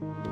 Thank you.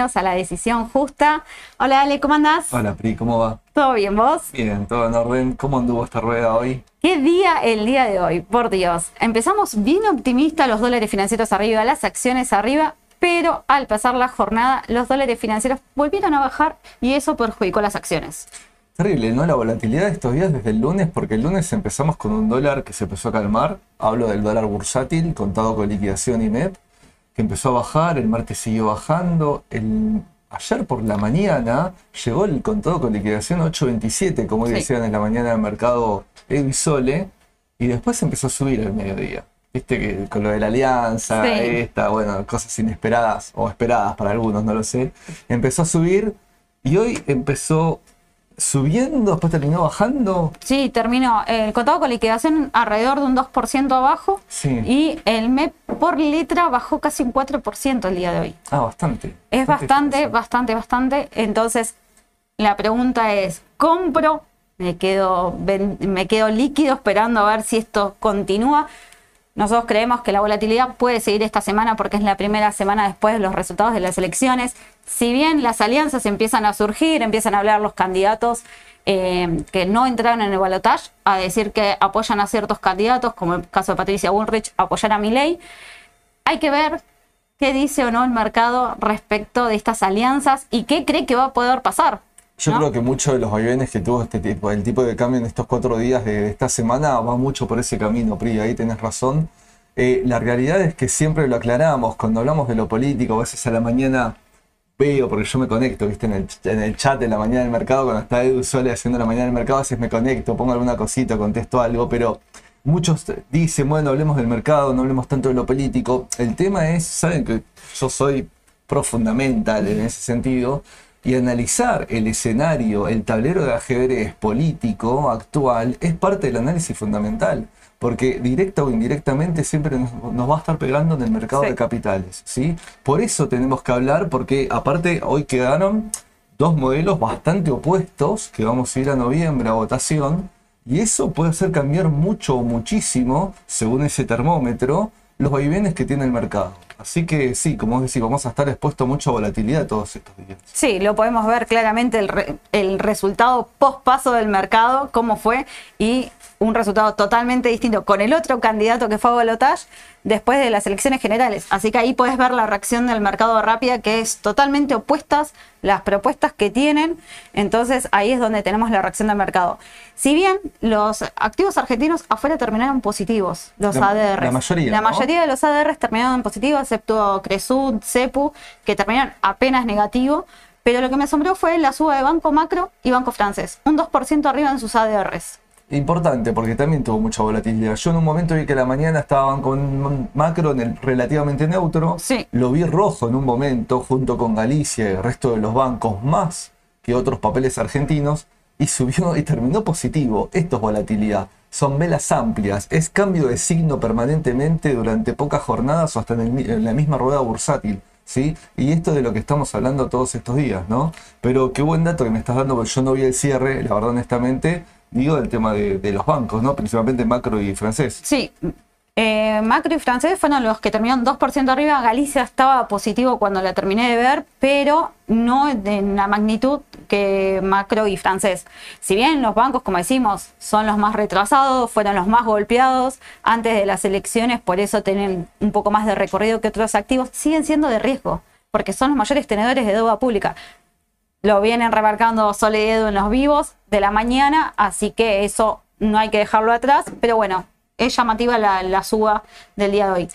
Bienvenidos a La Decisión Justa. Hola Ale, ¿cómo andás? Hola Pri, ¿cómo va? ¿Todo bien vos? Bien, todo en orden. ¿Cómo anduvo esta rueda hoy? ¿Qué día el día de hoy? Por Dios. Empezamos bien optimista, los dólares financieros arriba, las acciones arriba, pero al pasar la jornada los dólares financieros volvieron a bajar y eso perjudicó las acciones. Terrible, ¿no? La volatilidad de estos días desde el lunes, porque el lunes empezamos con un dólar que se empezó a calmar. Hablo del dólar bursátil contado con liquidación y MEP que empezó a bajar, el martes siguió bajando, el, ayer por la mañana llegó el contado con liquidación 8.27, como decían en la mañana del mercado Evisole, y después empezó a subir al mediodía. Viste que con lo de la alianza, esta, bueno, cosas inesperadas o esperadas para algunos, no lo sé, empezó a subir y hoy empezó subiendo, después terminó bajando. Sí, terminó el contado con liquidación alrededor de un 2% abajo y el MEP por letra bajó casi un 4% el día de hoy. Ah, bastante. Es bastante, bastante, bastante. Entonces, la pregunta es, ¿compro? Me quedo, me quedo líquido esperando a ver si esto continúa. Nosotros creemos que la volatilidad puede seguir esta semana porque es la primera semana después de los resultados de las elecciones. Si bien las alianzas empiezan a surgir, empiezan a hablar los candidatos eh, que no entraron en el balotaje, a decir que apoyan a ciertos candidatos, como el caso de Patricia Bullrich, apoyar a Milei, hay que ver qué dice o no el mercado respecto de estas alianzas y qué cree que va a poder pasar. Yo creo que muchos de los vaivenes que tuvo este tipo, el tipo de cambio en estos cuatro días de, esta semana va mucho por ese camino, Pri, ahí tenés razón. Eh, la realidad es que siempre lo aclaramos, cuando hablamos de lo político, a veces a la mañana veo, porque yo me conecto, viste, en el, en el chat de la mañana del mercado, cuando está Edu Sole haciendo la mañana del mercado, a veces me conecto, pongo alguna cosita, contesto algo, pero muchos dicen, bueno, hablemos del mercado, no hablemos tanto de lo político. El tema es, saben que yo soy pro fundamental en ese sentido, y analizar el escenario, el tablero de ajedrez político actual es parte del análisis fundamental, porque directa o indirectamente siempre nos, va a estar pegando en el mercado de capitales. ¿sí? Por eso tenemos que hablar, porque aparte hoy quedaron dos modelos bastante opuestos que vamos a ir a noviembre a votación, y eso puede hacer cambiar mucho o muchísimo, según ese termómetro, los vaivenes que tiene el mercado. Así que sí, como decís, vamos a estar expuestos a mucha volatilidad todos estos días. Sí, lo podemos ver claramente el, el resultado post paso del mercado, cómo fue, y un resultado totalmente distinto con el otro candidato que fue a balotage después de las elecciones generales. Así que ahí puedes ver la reacción del mercado rápida, que es totalmente opuestas las propuestas que tienen. Entonces ahí es donde tenemos la reacción del mercado. Si bien los activos argentinos afuera terminaron positivos, los ADR. La mayoría. La mayoría de los ADR terminaron positivos, excepto Cresud, CEPU, que terminaron apenas negativo. Pero lo que me asombró fue la suba de Banco Macro y Banco Francés, un 2% arriba en sus ADRs. Importante, porque también tuvo mucha volatilidad. Yo en un momento vi que la mañana estaban con macro en el relativamente neutro. Sí. Lo vi rojo en un momento, junto con Galicia y el resto de los bancos, más que otros papeles argentinos, y subió y terminó positivo. Esto es volatilidad. Son velas amplias, es cambio de signo permanentemente durante pocas jornadas o hasta en, la misma rueda bursátil. ¿Sí? Y esto de lo que estamos hablando todos estos días, ¿no? Pero qué buen dato que me estás dando, porque yo no vi el cierre, la verdad honestamente, digo, del tema de, los bancos, ¿no? Principalmente macro y francés. Sí. Eh, macro y francés fueron los que terminaron 2% arriba. Galicia estaba positivo cuando la terminé de ver, pero no en la magnitud que macro y francés. Si bien los bancos, como decimos, son los más retrasados, fueron los más golpeados antes de las elecciones, por eso tienen un poco más de recorrido que otros activos, siguen siendo de riesgo, porque son los mayores tenedores de deuda pública lo vienen remarcando Sole en los vivos de la mañana, así que eso no hay que dejarlo atrás. Pero bueno, es llamativa la, la suba del día de hoy.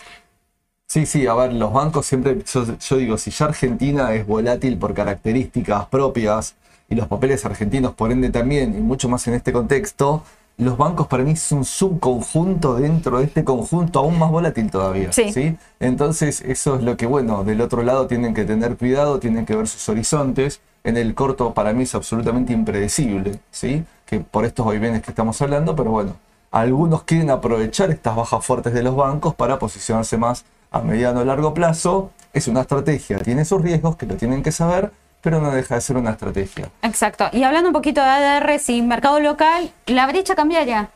Sí, sí, a ver, los bancos siempre, yo, yo, digo, si ya Argentina es volátil por características propias y los papeles argentinos por ende también, y mucho más en este contexto, los bancos para mí es un subconjunto dentro de este conjunto aún más volátil todavía. Sí. Entonces eso es lo que, bueno, del otro lado tienen que tener cuidado, tienen que ver sus horizontes. En el corto para mí es absolutamente impredecible, ¿sí? Que por estos vaivenes que estamos hablando, pero bueno, algunos quieren aprovechar estas bajas fuertes de los bancos para posicionarse más a mediano o largo plazo. Es una estrategia, tiene sus riesgos que lo tienen que saber, pero no deja de ser una estrategia. Exacto. Y hablando un poquito de ADR, y mercado local, la brecha cambiaria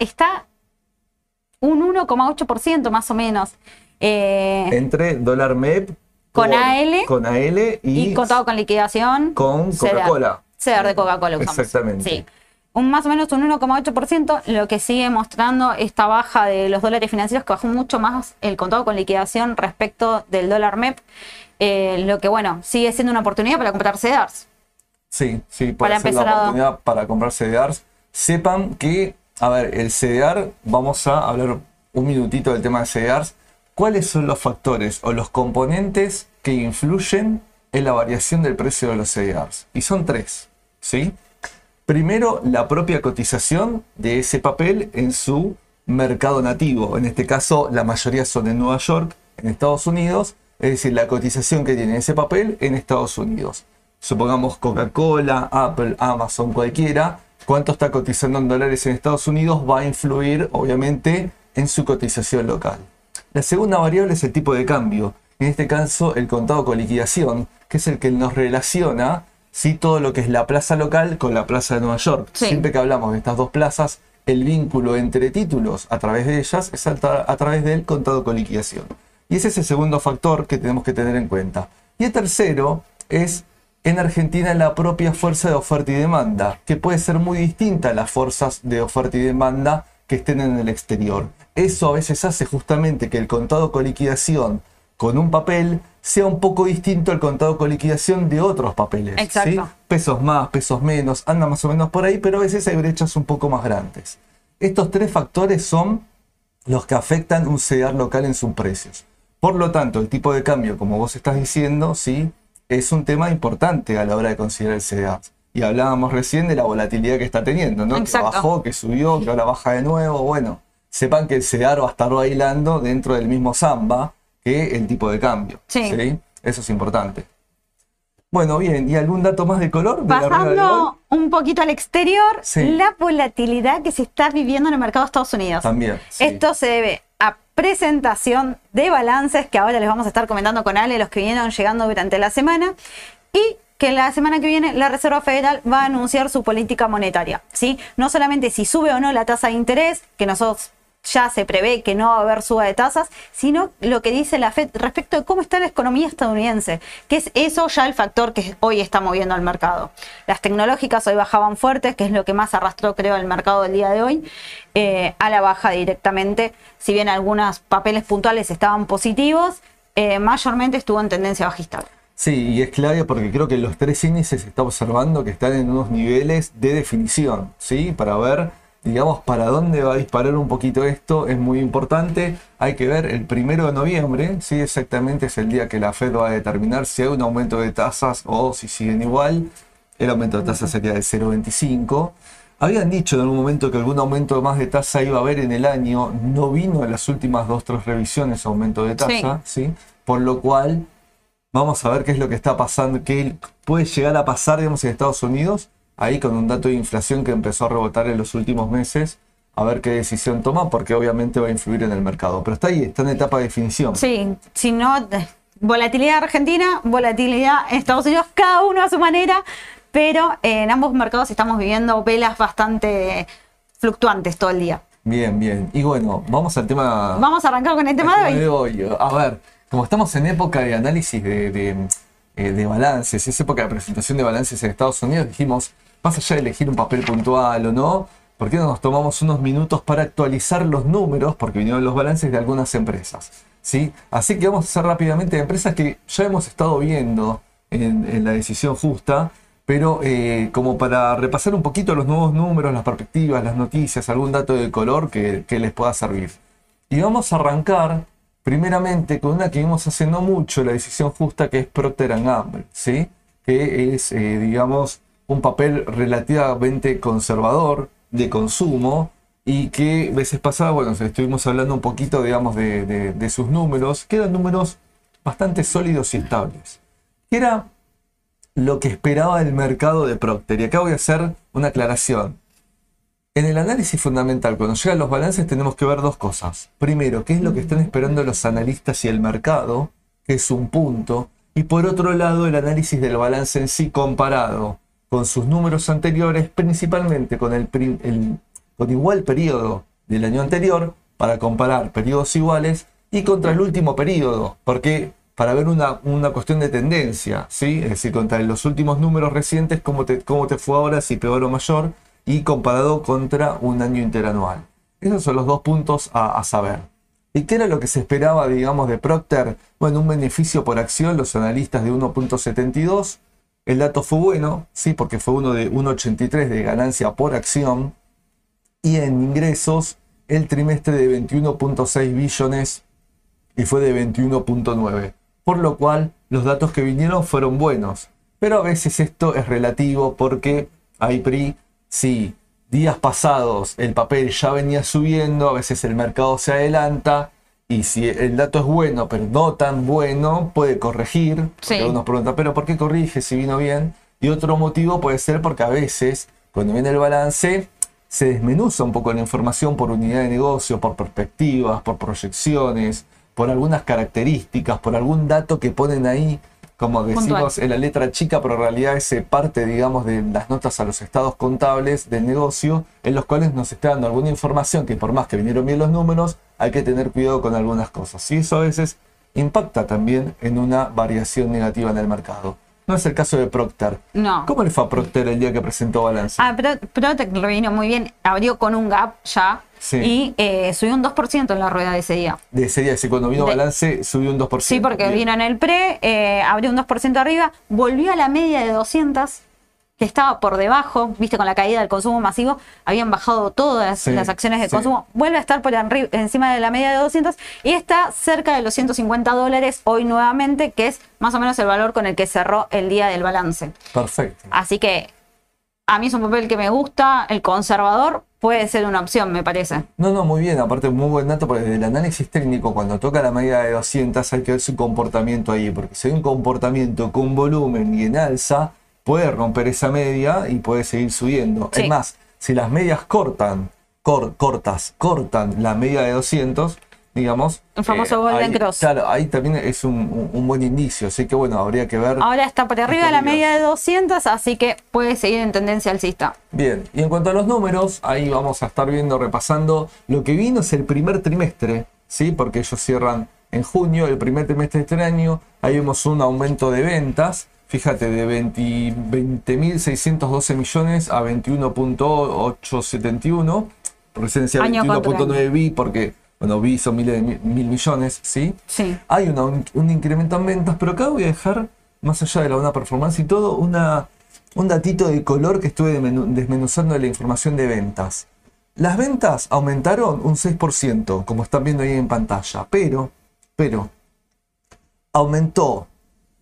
está un 1,8% más o menos. Eh, Entre dólar MEP con AL, con AL y, contado con liquidación con Coca-Cola. CEDAR de Coca-Cola Exactamente. Sí. Un, más o menos un 1,8%, lo que sigue mostrando esta baja de los dólares financieros, que bajó mucho más el contado con liquidación respecto del dólar MEP. Eh, lo que bueno, sigue siendo una oportunidad para comprar CDRs. Sí, sí, para empezar la oportunidad para comprar CDRs. Sepan que, a ver, el CDR, vamos a hablar un minutito del tema de CDRs. ¿Cuáles son los factores o los componentes que influyen en la variación del precio de los CDRs? Y son tres, ¿sí? Primero, la propia cotización de ese papel en su mercado nativo. En este caso, la mayoría son en Nueva York, en Estados Unidos, es decir, la cotización que tiene ese papel en Estados Unidos. Supongamos Coca-Cola, Apple, Amazon, cualquiera, cuánto está cotizando en dólares en Estados Unidos va a influir, obviamente, en su cotización local. La segunda variable es el tipo de cambio. En este caso, el contado con liquidación, que es el que nos relaciona ¿sí? todo lo que es la plaza local con la plaza de Nueva York. Siempre que hablamos de estas dos plazas, el vínculo entre títulos a través de ellas es a, a través del contado con liquidación. Y ese es el segundo factor que tenemos que tener en cuenta. Y el tercero es en Argentina la propia fuerza de oferta y demanda, que puede ser muy distinta a las fuerzas de oferta y demanda que estén en el exterior. Eso a veces hace justamente que el contado con liquidación con un papel sea un poco distinto al contado con liquidación de otros papeles. Exacto. Pesos más, pesos menos, anda más o menos por ahí, pero a veces hay brechas un poco más grandes. Estos tres factores son los que afectan un CEDAR local en sus precios. Por lo tanto, el tipo de cambio, como vos estás diciendo, sí, es un tema importante a la hora de considerar el CDR. Y hablábamos recién de la volatilidad que está teniendo, ¿no? Que bajó, que subió, que ahora baja de nuevo. Bueno, sepan que el CDR va a estar bailando dentro del mismo samba que el tipo de cambio. Sí. Eso es importante. Bueno, bien, ¿y algún dato más de color? Bajando un poquito al exterior, la volatilidad que se está viviendo en el mercado de Estados Unidos. También. Esto se debe a presentación de balances que ahora les vamos a estar comentando con Ale, los que vinieron llegando durante la semana. Y que la semana que viene la Reserva Federal va a anunciar su política monetaria. ¿sí? No solamente si sube o no la tasa de interés, que nosotros ya se prevé que no va a haber suba de tasas, sino lo que dice la Fed respecto de cómo está la economía estadounidense, que es eso ya el factor que hoy está moviendo al mercado. Las tecnológicas hoy bajaban fuertes, que es lo que más arrastró creo el mercado del día de hoy, eh, a la baja directamente, si bien algunos papeles puntuales estaban positivos, eh, mayormente estuvo en tendencia bajista. Sí, y es clave porque creo que los tres índices se está observando que están en unos niveles de definición, ¿sí? Para ver digamos, para dónde va a disparar un poquito esto es muy importante. Hay que ver el primero de noviembre, ¿sí? exactamente es el día que la Fed va a determinar si hay un aumento de tasas o si siguen igual. El aumento de tasas sería de 0,25. Habían dicho en algún momento que algún aumento más de tasa iba a haber en el año. No vino en las últimas dos, tres revisiones aumento de tasa, sí. Por lo cual, vamos a ver qué es lo que está pasando, qué puede llegar a pasar, digamos, en Estados Unidos ahí con un dato de inflación que empezó a rebotar en los últimos meses, a ver qué decisión toma, porque obviamente va a influir en el mercado. Pero está ahí, está en etapa de definición. Sí, si no, volatilidad argentina, volatilidad en Estados Unidos, cada uno a su manera, pero en ambos mercados estamos viviendo velas bastante fluctuantes todo el día. Bien, bien. Y bueno, vamos al tema. Vamos a arrancar con el tema, de, hoy. A ver, como estamos en época de análisis de, eh, de balances, es época de presentación de balances en Estados Unidos, dijimos, más allá de elegir un papel puntual o no, ¿por qué no nos tomamos unos minutos para actualizar los números? Porque vinieron los balances de algunas empresas. ¿sí? Así que vamos a hacer rápidamente empresas que ya hemos estado viendo en, la decisión justa, pero eh, como para repasar un poquito los nuevos números, las perspectivas, las noticias, algún dato de color que les pueda servir. Y vamos a arrancar primeramente con una que vimos haciendo mucho, la decisión justa, que es Procter Gamble, ¿sí? que es, eh, digamos, un papel relativamente conservador de consumo y que veces pasadas, bueno, estuvimos hablando un poquito, digamos, de, de sus números, que eran números bastante sólidos y estables. Que era lo que esperaba el mercado de Procter. Y acá voy a hacer una aclaración. En el análisis fundamental, cuando llegan los balances, tenemos que ver dos cosas. Primero, qué es lo que están esperando los analistas y el mercado, que es un punto. Y por otro lado, el análisis del balance en sí comparado con sus números anteriores, principalmente con el, con igual periodo del año anterior, para comparar periodos iguales, y contra el último periodo, porque para ver una, cuestión de tendencia, ¿sí? es decir, contra los últimos números recientes, cómo te, cómo te fue ahora, si peor o mayor, y comparado contra un año interanual. Esos son los dos puntos a, saber. ¿Y qué era lo que se esperaba, digamos, de Procter? Bueno, un beneficio por acción, los analistas de 1.72. El dato fue bueno, sí, porque fue uno de 1.83 de ganancia por acción. Y en ingresos, el trimestre de 21.6 billones y fue de 21.9. Por lo cual, los datos que vinieron fueron buenos. Pero a veces esto es relativo porque hay PRI si días pasados el papel ya venía subiendo, a veces el mercado se adelanta y si el dato es bueno, pero no tan bueno, puede corregir. Sí. Uno pregunta, ¿pero por qué corrige si vino bien? Y otro motivo puede ser porque a veces, cuando viene el balance, se desmenuza un poco la información por unidad de negocio, por perspectivas, por proyecciones, por algunas características, por algún dato que ponen ahí como decimos en la letra chica, pero en realidad es parte, digamos, de las notas a los estados contables del negocio, en los cuales nos está dando alguna información que por más que vinieron bien los números, hay que tener cuidado con algunas cosas. Y eso a veces impacta también en una variación negativa en el mercado. No es el caso de Procter. No. ¿Cómo le fue a Procter el día que presentó balance? Ah, Procter lo vino muy bien. Abrió con un gap ya. Y eh, subió un 2% en la rueda de ese día. De ese día, sí, cuando vino balance subió un 2%. Sí, porque vino en el pre, eh, abrió un 2% arriba, volvió a la media de 200 que estaba por debajo, viste, con la caída del consumo masivo, habían bajado todas las acciones de consumo, vuelve a estar por encima de la media de 200 y está cerca de los 150 dólares hoy nuevamente, que es más o menos el valor con el que cerró el día del balance. Perfecto. Así que a mí es un papel que me gusta, el conservador puede ser una opción, me parece. No, no, muy bien, aparte muy buen dato, porque desde el análisis técnico, cuando toca la media de 200 hay que ver su comportamiento ahí, porque si hay un comportamiento con volumen y en alza, puede romper esa media y puede seguir subiendo. Es más, si las medias cortan, cortas, cortan la media de 200, digamos. Un famoso eh, Golden Cross. Claro, ahí también es un, buen inicio, así que bueno, habría que ver. Ahora está por arriba de la media de 200, así que puede seguir en tendencia alcista. Bien, y en cuanto a los números, ahí vamos a estar viendo, repasando lo que vino es el primer trimestre, ¿sí? Porque ellos cierran en junio, el primer trimestre de este año, ahí vemos un aumento de ventas fíjate, de 20.612 millones a 21.871. Presencia 21.9 bi porque, bueno, bi son mil, mil millones, ¿sí? Sí. Hay un, incremento en ventas, pero acá voy a dejar, más allá de la buena performance y todo, una, un datito de color que estuve desmenuzando de la información de ventas. Las ventas aumentaron un 6%, como están viendo ahí en pantalla, pero, pero, aumentó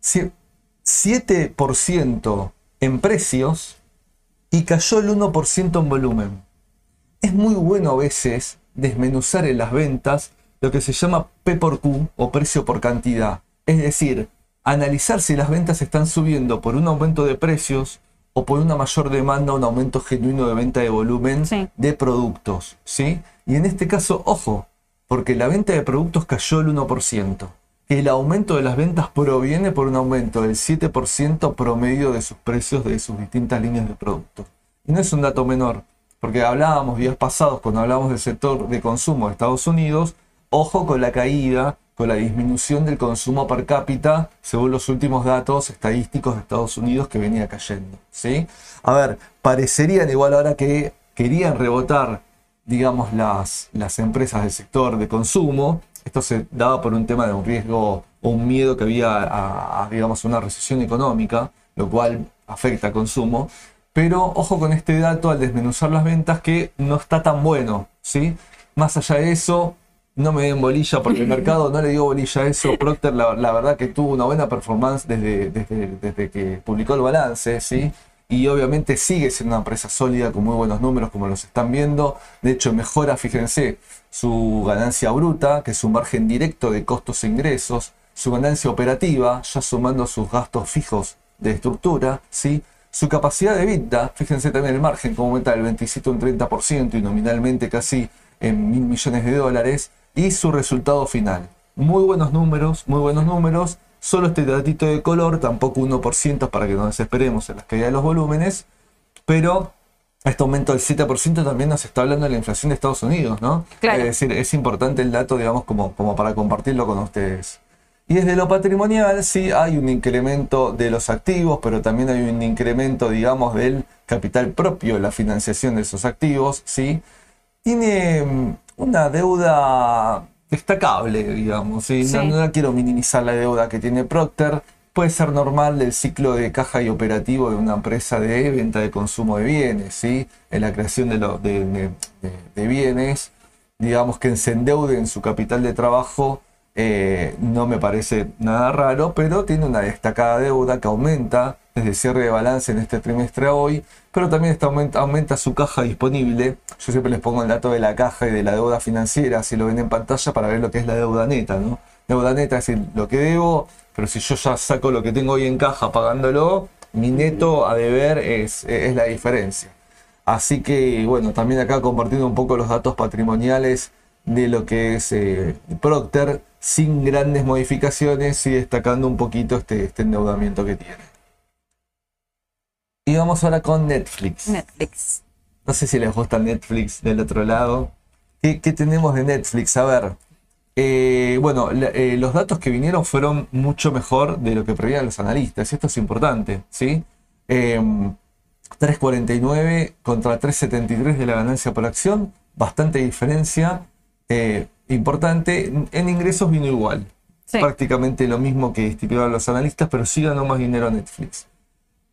7% en precios y cayó el 1% en volumen. Es muy bueno a veces desmenuzar en las ventas lo que se llama P por Q o precio por cantidad. Es decir, analizar si las ventas están subiendo por un aumento de precios o por una mayor demanda, un aumento genuino de venta de volumen de productos. ¿sí? Y en este caso, ojo, porque la venta de productos cayó el 1% el aumento de las ventas proviene por un aumento del 7% promedio de sus precios de sus distintas líneas de productos. Y no es un dato menor, porque hablábamos días pasados, cuando hablábamos del sector de consumo de Estados Unidos, ojo con la caída, con la disminución del consumo per cápita, según los últimos datos estadísticos de Estados Unidos que venía cayendo. ¿sí? A ver, parecerían igual ahora que querían rebotar, digamos, las, las empresas del sector de consumo, esto se daba por un tema de un riesgo o un miedo que había a, digamos, una recesión económica, lo cual afecta al consumo. Pero ojo con este dato al desmenuzar las ventas que no está tan bueno, ¿sí? Más allá de eso, no me den bolilla porque el mercado no le dio bolilla a eso. Procter, la, verdad que tuvo una buena performance desde, desde, que publicó el balance, ¿sí? Y obviamente sigue siendo una empresa sólida con muy buenos números como los están viendo. De hecho, mejora, fíjense, su ganancia bruta, que es su margen directo de costos e ingresos, su ganancia operativa, ya sumando sus gastos fijos de estructura, ¿sí? Su capacidad de vida, fíjense también el margen, como aumenta del 27 a un 30% y nominalmente casi en mil millones de dólares y su resultado final. Muy buenos números, muy buenos números. Solo este datito de color, tampoco 1% para que no desesperemos en las caídas de los volúmenes, pero este aumento del 7% también nos está hablando de la inflación de Estados Unidos, ¿no? Es decir, es importante el dato, digamos, como, como para compartirlo con ustedes. Y desde lo patrimonial sí hay un incremento de los activos, pero también hay un incremento, digamos, del capital propio, la financiación de esos activos, ¿sí? Tiene mm, una deuda destacable, digamos. ¿sí? No, quiero minimizar la deuda que tiene Procter. Puede ser normal del ciclo de caja y operativo de una empresa de venta de consumo de bienes, ¿sí? en la creación de, de, bienes, digamos que se endeude en su capital de trabajo. Eh, no me parece nada raro, pero tiene una destacada deuda que aumenta desde cierre de balance en este trimestre a hoy, pero también aumenta, aumenta, su caja disponible. Yo siempre les pongo el dato de la caja y de la deuda financiera, si lo ven en pantalla, para ver lo que es la deuda neta. ¿no? Deuda neta es lo que debo, pero si yo ya saco lo que tengo hoy en caja pagándolo, mi neto a deber es, es la diferencia. Así que, bueno, también acá compartiendo un poco los datos patrimoniales de lo que es eh, Procter, sin grandes modificaciones y destacando un poquito este, este endeudamiento que tiene. Y vamos ahora con Netflix. Netflix. No sé si les gusta Netflix del otro lado. ¿Qué, tenemos de Netflix? A ver. Eh, bueno, eh, los datos que vinieron fueron mucho mejor de lo que prevían los analistas. Esto es importante, ¿sí? 3.49 em, contra 3.73 de la ganancia por acción. Bastante diferencia. Eh, importante. En ingresos vino igual. Prácticamente lo mismo que estipulaban los analistas, pero sí ganó más dinero a Netflix.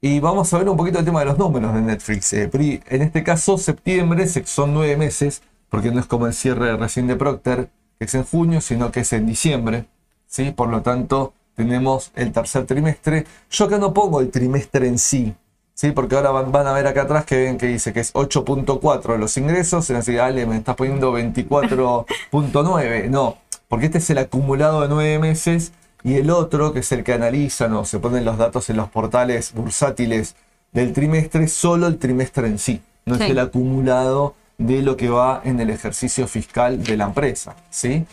Y vamos a ver un poquito el tema de los números de Netflix. Eh, en este caso, septiembre son nueve meses, porque no es como el cierre recién de Procter, que es en junio, sino que es en diciembre. ¿sí? Por lo tanto, tenemos el tercer trimestre. Yo acá no pongo el trimestre en sí, ¿sí? porque ahora van, a ver acá atrás que ven que dice que es 8.4 los ingresos. Y van a decir, Ale, me estás poniendo 24.9. No, porque este es el acumulado de nueve meses y el otro, que es el que analizan o se ponen los datos en los portales bursátiles del trimestre, solo el trimestre en sí, no es el acumulado de lo que va en el ejercicio fiscal de la empresa. ¿sí?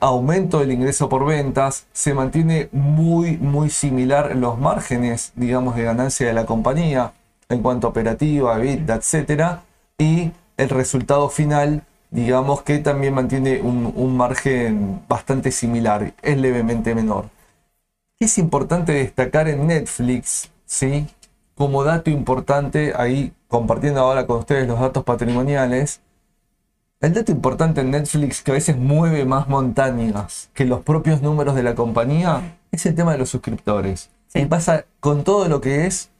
Aumento del ingreso por ventas, se mantiene muy, muy similar los márgenes, digamos, de ganancia de la compañía en cuanto a operativa, EBITDA, etcétera, y el resultado final digamos que también mantiene un, margen bastante similar, es levemente menor. Es importante destacar en Netflix, ¿sí? Como dato importante, ahí compartiendo ahora con ustedes los datos patrimoniales, el dato importante en Netflix que a veces mueve más montañas que los propios números de la compañía es el tema de los suscriptores. Y pasa con todo lo que es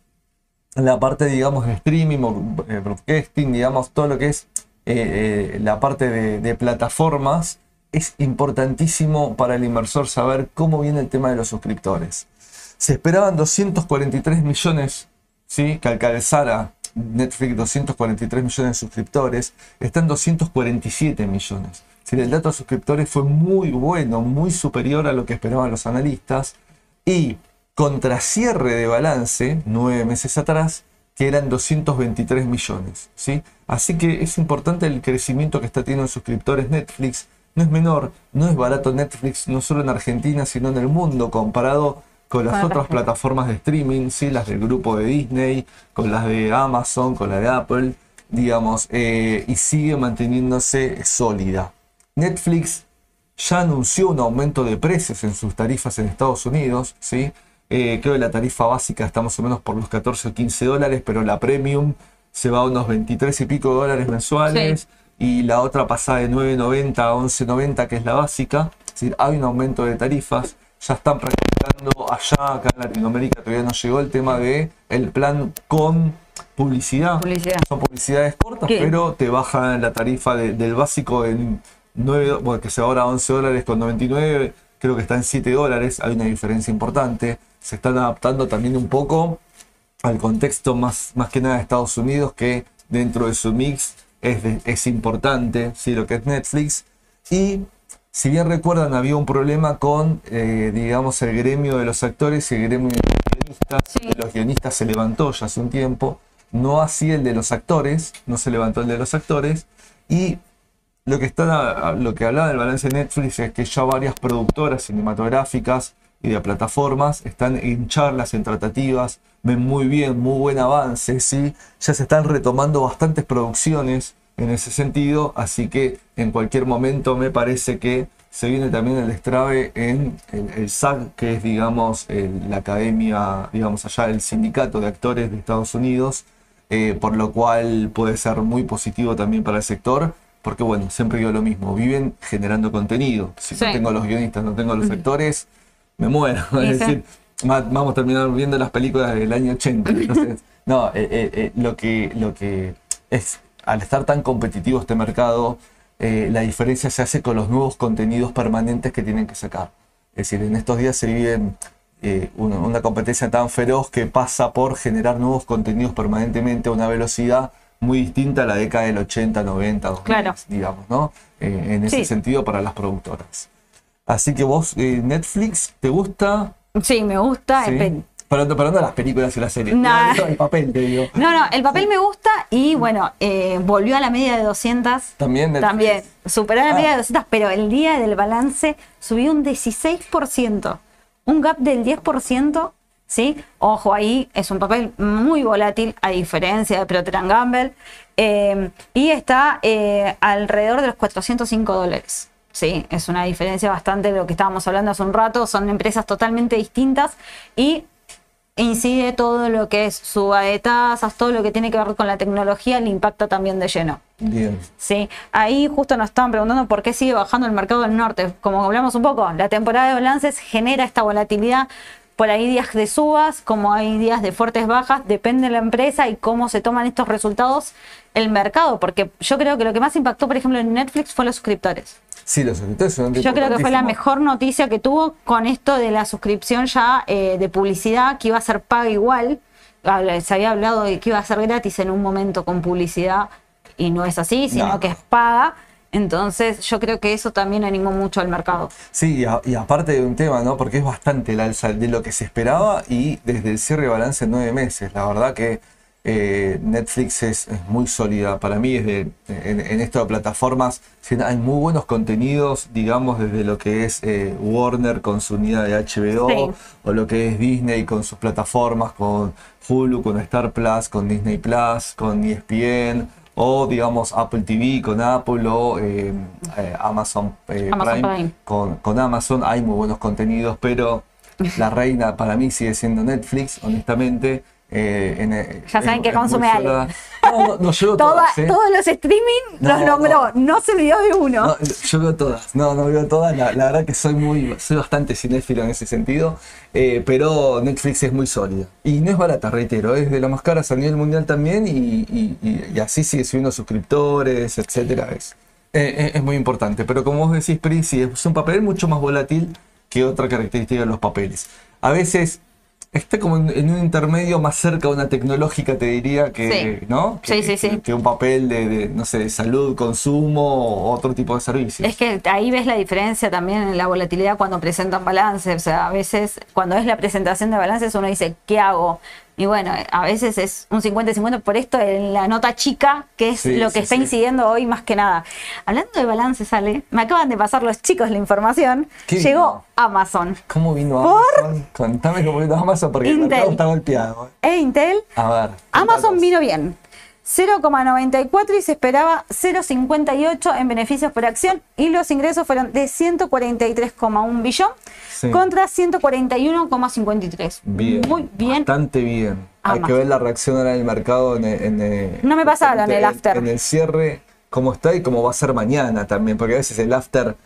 la parte, digamos, de streaming, eh, broadcasting, digamos, todo lo que es eh, eh, la parte de, plataformas, es importantísimo para el inversor saber cómo viene el tema de los suscriptores. Se esperaban 243 millones, ¿sí? que alcanzara Netflix 243 millones de suscriptores, están 247 millones. el dato de suscriptores fue muy bueno, muy superior a lo que esperaban los analistas. Y contra cierre de balance, nueve meses atrás, que eran 223 millones. ¿sí? Así que es importante el crecimiento que está teniendo en suscriptores Netflix. No es menor, no es barato Netflix, no solo en Argentina, sino en el mundo, comparado con las otras plataformas de streaming, ¿sí? las del grupo de Disney, con las de Amazon, con la de Apple, digamos, eh, y sigue manteniéndose sólida. Netflix ya anunció un aumento de precios en sus tarifas en Estados Unidos, ¿sí? Eh, creo que la tarifa básica está más o menos por los 14 o 15 dólares, pero la premium se va a unos 23 y pico dólares mensuales. Y la otra pasa de 9.90 a 11.90, que es la básica. Es decir, hay un aumento de tarifas. Ya están practicando allá, acá en Latinoamérica todavía no llegó el tema de el plan con publicidad. Publicidad. Son publicidades cortas, ¿Qué? pero te bajan la tarifa de- del básico en 9, bueno, que sea ahora 11 dólares con 99, creo que está en 7 dólares, hay una diferencia importante. Se están adaptando también un poco al contexto más, más que nada de Estados Unidos, que dentro de su mix es, de- es importante, ¿sí? lo que es Netflix. Y si bien recuerdan, había un problema con, eh, digamos, el gremio de los actores y el gremio de los guionistas. Sí. De los guionistas se levantó ya hace un tiempo, no así el de los actores, no se levantó el de los actores. Y lo que, está, lo que hablaba del balance de Netflix es que ya varias productoras cinematográficas y de plataformas están en charlas, en tratativas, ven muy bien, muy buen avance, ¿sí? ya se están retomando bastantes producciones en ese sentido, así que en cualquier momento me parece que se viene también el destrabe en el, el SAG, que es, digamos, el- la academia, digamos, allá el sindicato de actores de Estados Unidos, eh, por lo cual puede ser muy positivo también para el sector, porque bueno, siempre digo lo mismo, viven generando contenido. Si Sí. no tengo los guionistas, no tengo los actores, me muero. Es decir, vamos a terminar viendo las películas del año 80. Entonces, no, eh, eh, lo, que, lo que es, al estar tan competitivo este mercado, eh, la diferencia se hace con los nuevos contenidos permanentes que tienen que sacar. Es decir, en estos días se vive eh, una, una competencia tan feroz que pasa por generar nuevos contenidos permanentemente a una velocidad muy distinta a la década del 80, 90, 2000, Claro. digamos, ¿no? Eh, en ese Sí. sentido para las productoras. Así que vos, eh, Netflix, ¿te gusta? Sí, me gusta. Sí. No- pero no las películas y las series. Nah. No, el papel, te digo. No, no, el papel me gusta y bueno, eh, volvió a la media de 200. También Netflix. También, superó la Ah. media de 200, pero el día del balance subió un 16%. Un gap del 10%, ¿sí? Ojo, ahí es un papel muy volátil, a diferencia de Procter Gamble, eh, y está eh, alrededor de los 405 dólares. Sí, es una diferencia bastante de lo que estábamos hablando hace un rato. Son empresas totalmente distintas y incide todo lo que es suba de tasas, todo lo que tiene que ver con la tecnología, le impacta también de lleno. Bien. Sí, ahí justo nos estaban preguntando por qué sigue bajando el mercado del norte. Como hablamos un poco, la temporada de balances genera esta volatilidad. Por ahí días de subas, como hay días de fuertes bajas, depende de la empresa y cómo se toman estos resultados el mercado. Porque yo creo que lo que más impactó, por ejemplo, en Netflix fue los suscriptores. Sí, los suscriptores son Yo creo que fue la mejor noticia que tuvo con esto de la suscripción ya eh, de publicidad que iba a ser paga igual. Se había hablado de que iba a ser gratis en un momento con publicidad y no es así, sino No. que es paga. Entonces yo creo que eso también animó mucho al mercado. Sí, y, a- y aparte de un tema, ¿no? Porque es bastante el alza de lo que se esperaba y desde el cierre de balance en nueve meses. La verdad que eh, Netflix es, es muy sólida. Para mí, desde, en, en esto de plataformas, hay muy buenos contenidos, digamos, desde lo que es eh, Warner con su unidad de HBO, Sí. o lo que es Disney con sus plataformas, con Hulu, con Star Plus, con Disney Plus, con ESPN, o digamos Apple TV con Apple o eh, eh, Amazon, eh, Amazon Prime, Prime. Con, con Amazon. Hay muy buenos contenidos, pero la reina para mí sigue siendo Netflix, honestamente. Eh, en, eh, Ya saben que consume Ale. sola. No, no, no, yo veo Toda- todas, ¿eh? Todos los streaming No, los nombró, no. se olvidó de uno. No, yo veo todas, no, no veo todas, la, la verdad que soy muy, soy bastante cinéfilo en ese sentido, eh, pero Netflix es muy sólida. Y no es barata, reitero, es de las más caras a nivel mundial también y, y- y- y así sigue subiendo suscriptores, etcétera. Es, eh, es muy importante, pero como vos decís, Pri, sí, es un papel mucho más volátil que otra característica de los papeles. A veces está como en, en un intermedio más cerca de una tecnológica, te diría, que, Sí. ¿no? Sí, Que- sí, sí. que- que un papel de, de, no sé, de salud, consumo o otro tipo de servicios. Es que ahí ves la diferencia también en la volatilidad cuando presentan balances. O sea, a veces cuando es la presentación de balances uno dice, ¿qué hago? Y bueno, a veces es un 50-50 por esto en la nota chica, que es Sí, lo que sí, está sí. incidiendo hoy más que nada. Hablando de balances, Ale, me acaban de pasar los chicos la información. ¿Qué Llegó vino? Amazon ¿Cómo vino ¿Por? Amazon? Contame cómo vino Amazon porque el Intel. mercado está golpeado. e Intel. A ver. Amazon vino bien. 0,94 y se esperaba 0,58 en beneficios por acción y los ingresos fueron de 143,1 billón Sí. contra 141,53. Bien. Muy bien. Bastante bien. Hay que ver la reacción ahora del mercado en, en- en- No me pasaron el after. En el cierre, cómo está y cómo va a ser mañana también, porque a veces el after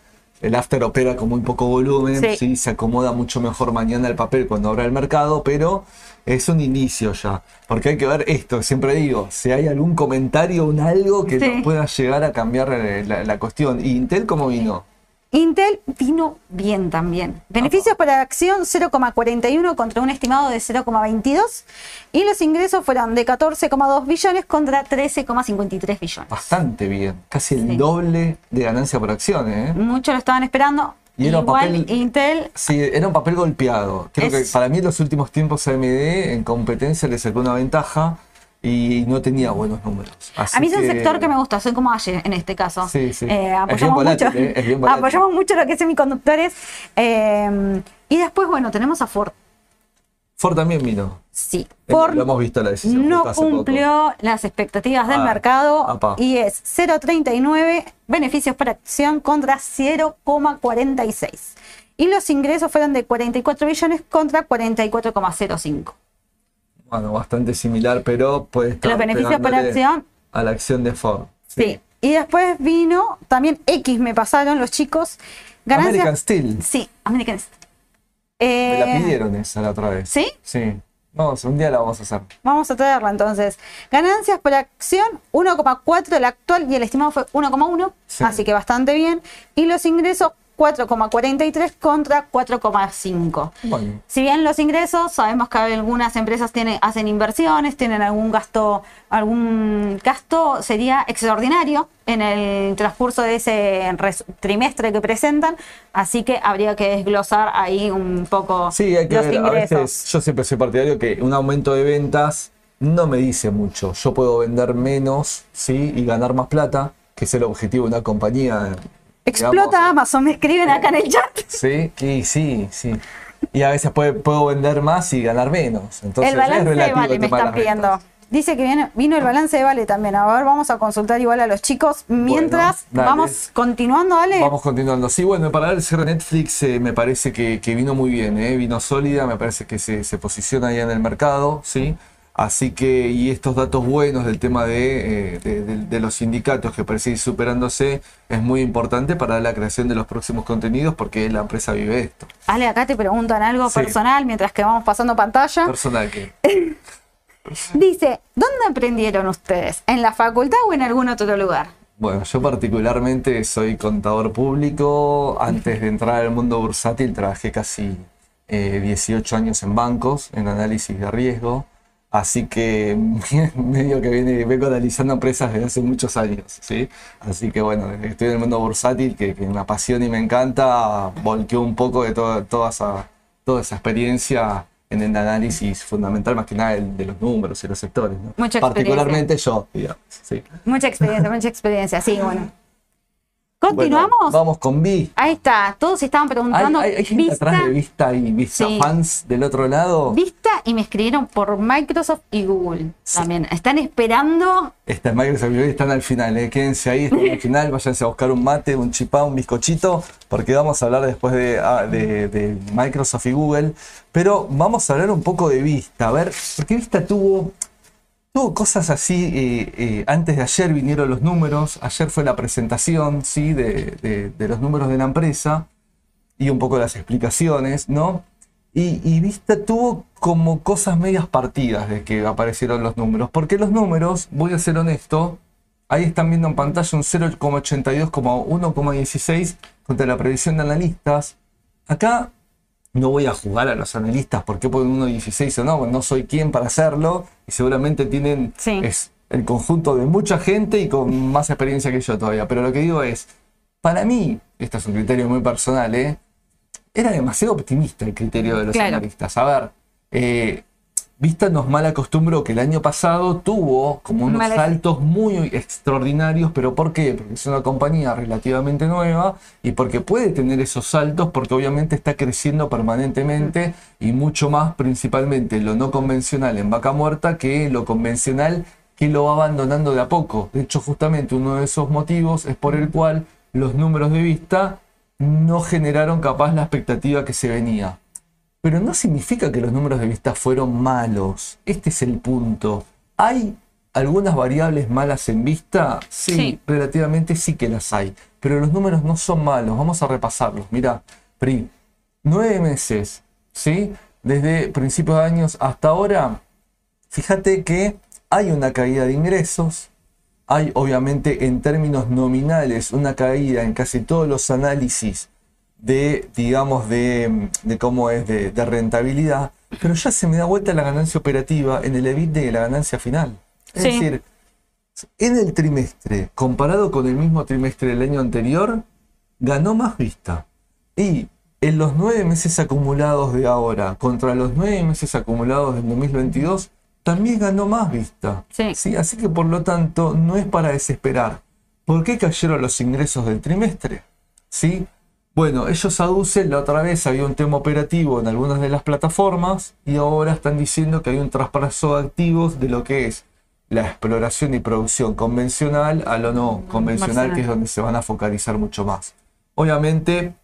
el after opera con muy poco volumen, Sí. ¿sí? se acomoda mucho mejor mañana el papel cuando abra el mercado, pero es un inicio ya. Porque hay que ver esto, siempre digo, si hay algún comentario, un algo que Sí. nos pueda llegar a cambiar eh, la, la cuestión. ¿Y Intel cómo vino? Intel vino bien también. Beneficios por acción 0,41 contra un estimado de 0,22 y los ingresos fueron de 14,2 billones contra 13,53 billones. Bastante bien, casi el Sí. doble de ganancia por acción, ¿eh? Muchos lo estaban esperando. Y era Igual papel- Intel Sí, era un papel golpeado. Creo Es- que para mí en los últimos tiempos AMD en competencia le sacó una ventaja y no tenía buenos números. Así A mí es un que- sector que me gusta, soy como Aye en este caso. Sí, sí. Eh, apoyamos, volátil, mucho, eh, apoyamos mucho lo que es semiconductores. Eh, y después, bueno, tenemos a Ford. Ford también vino. Sí, Ford Lo hemos visto la decisión. no poco. cumplió las expectativas del Ah, mercado apa. y es 0,39 beneficios por acción contra 0,46. Y los ingresos fueron de 44 billones contra 44,05. Bueno, bastante similar, pero puede estar Los beneficios por acción a la acción de Ford. Sí. Y después vino también X, me pasaron los chicos. Ganancias. American Steel. Sí, American Steel. Me la Eh, pidieron esa la otra vez. ¿Sí? Sí. Vamos, un día la vamos a hacer. Vamos a traerla entonces. Ganancias por acción 1,4 el actual y el estimado fue 1,1, Sí. así que bastante bien. Y los ingresos 4,43 contra 4,5. Bueno, Si bien los ingresos, sabemos que algunas empresas tienen, hacen inversiones, tienen algún gasto, algún gasto sería extraordinario en el transcurso de ese trimestre que presentan, así que habría que desglosar ahí un poco sí, hay que los ver. A ingresos. veces yo siempre soy partidario que un aumento de ventas no me dice mucho. Yo puedo vender menos, sí, y ganar más plata, que es el objetivo de una compañía. Explota digamos. Amazon, me escriben acá en el chat. Sí, y sí, sí. Y a veces puede- puedo vender más y ganar menos. Entonces el balance es de Vale me están pidiendo. ventas. Dice que viene, vino el balance de Vale también. A ver, vamos a consultar igual a los chicos. Mientras vamos continuando, ¿vale? Vamos continuando. Sí, bueno, para el cierre Netflix eh, me parece que, que vino muy bien, eh, vino sólida, me parece que se, se posiciona ahí en el mercado, ¿sí? Así que, y estos datos buenos del tema de, eh, de- de- de los sindicatos que ir superándose es muy importante para la creación de los próximos contenidos porque la empresa vive esto. Ale, acá te preguntan algo Sí. personal mientras que vamos pasando pantalla. Personal que. Dice, ¿dónde aprendieron ustedes? ¿En la facultad o en algún otro lugar? Bueno, yo particularmente soy contador público. Antes de entrar al mundo bursátil trabajé casi eh, 18 años en bancos, en análisis de riesgo. Así que medio que viene, vengo analizando empresas desde hace muchos años, ¿sí? Así que bueno, desde que estoy en el mundo bursátil, que, que me apasiona y me encanta, volqué un poco de toda, toda, esa, toda esa experiencia en el análisis fundamental, más que nada el de los números y los sectores, ¿no? Mucha experiencia. Particularmente yo, digamos, ¿sí? Mucha experiencia, mucha experiencia. Sí, bueno. ¿Continuamos? Bueno, vamos con Vi. Ahí está. Todos estaban ¿Hay, preguntando. hay- hay gente Vista, atrás de Vista y Vista Sí. fans del otro lado? Vista y me escribieron por Microsoft y Google también. Están esperando. Esta Microsoft y Vista están al final, ¿eh? quédense ahí, están al final, váyanse a buscar un mate, un chipá, un bizcochito, porque vamos a hablar después de, ah, de- de Microsoft y Google. Pero vamos a hablar un poco de Vista, a ver, porque Vista tuvo, tuvo cosas así, eh, eh, antes de ayer vinieron los números, ayer fue la presentación, ¿sí? de, los números de la empresa y un poco las explicaciones, ¿no? Y, y Vista tuvo como cosas medias partidas de que aparecieron los números. Porque los números, voy a ser honesto, ahí están viendo en pantalla un 0,82 como 1,16 contra la previsión de analistas. Acá no voy a jugar a los analistas por qué ponen 1,16 o no, no soy quien para hacerlo y seguramente tienen Sí. es el conjunto de mucha gente y con más experiencia que yo todavía. Pero lo que digo es, para mí, este es un criterio muy personal, ¿eh? era demasiado optimista el criterio de los Claro. analistas. A ver, eh, Vista nos mal acostumbró que el año pasado tuvo como unos saltos muy extraordinarios, pero ¿por qué? Porque es una compañía relativamente nueva y porque puede tener esos saltos porque obviamente está creciendo permanentemente y mucho más principalmente lo no convencional en vaca muerta que lo convencional que lo va abandonando de a poco. De hecho, justamente uno de esos motivos es por el cual los números de Vista no generaron capaz la expectativa que se venía. Pero no significa que los números de vista fueron malos. Este es el punto. Hay algunas variables malas en vista, sí, Sí. relativamente sí que las hay, pero los números no son malos, vamos a repasarlos. Mira, PRI, nueve meses, ¿sí? Desde principios de años hasta ahora, fíjate que hay una caída de ingresos, hay obviamente en términos nominales una caída en casi todos los análisis de, digamos, de, de cómo es de, de rentabilidad, pero ya se me da vuelta la ganancia operativa en el EBITDA y la ganancia final. Es Sí. decir, en el trimestre, comparado con el mismo trimestre del año anterior, ganó más vista. Y en los nueve meses acumulados de ahora contra los nueve meses acumulados del 2022, también ganó más vista. Sí. Así que por lo tanto, no es para desesperar. ¿Por qué cayeron los ingresos del trimestre? ¿Sí? Bueno, ellos aducen, la otra vez había un tema operativo en algunas de las plataformas y ahora están diciendo que hay un traspaso de activos de lo que es la exploración y producción convencional a lo no convencional, que es donde se van a focalizar mucho más. Obviamente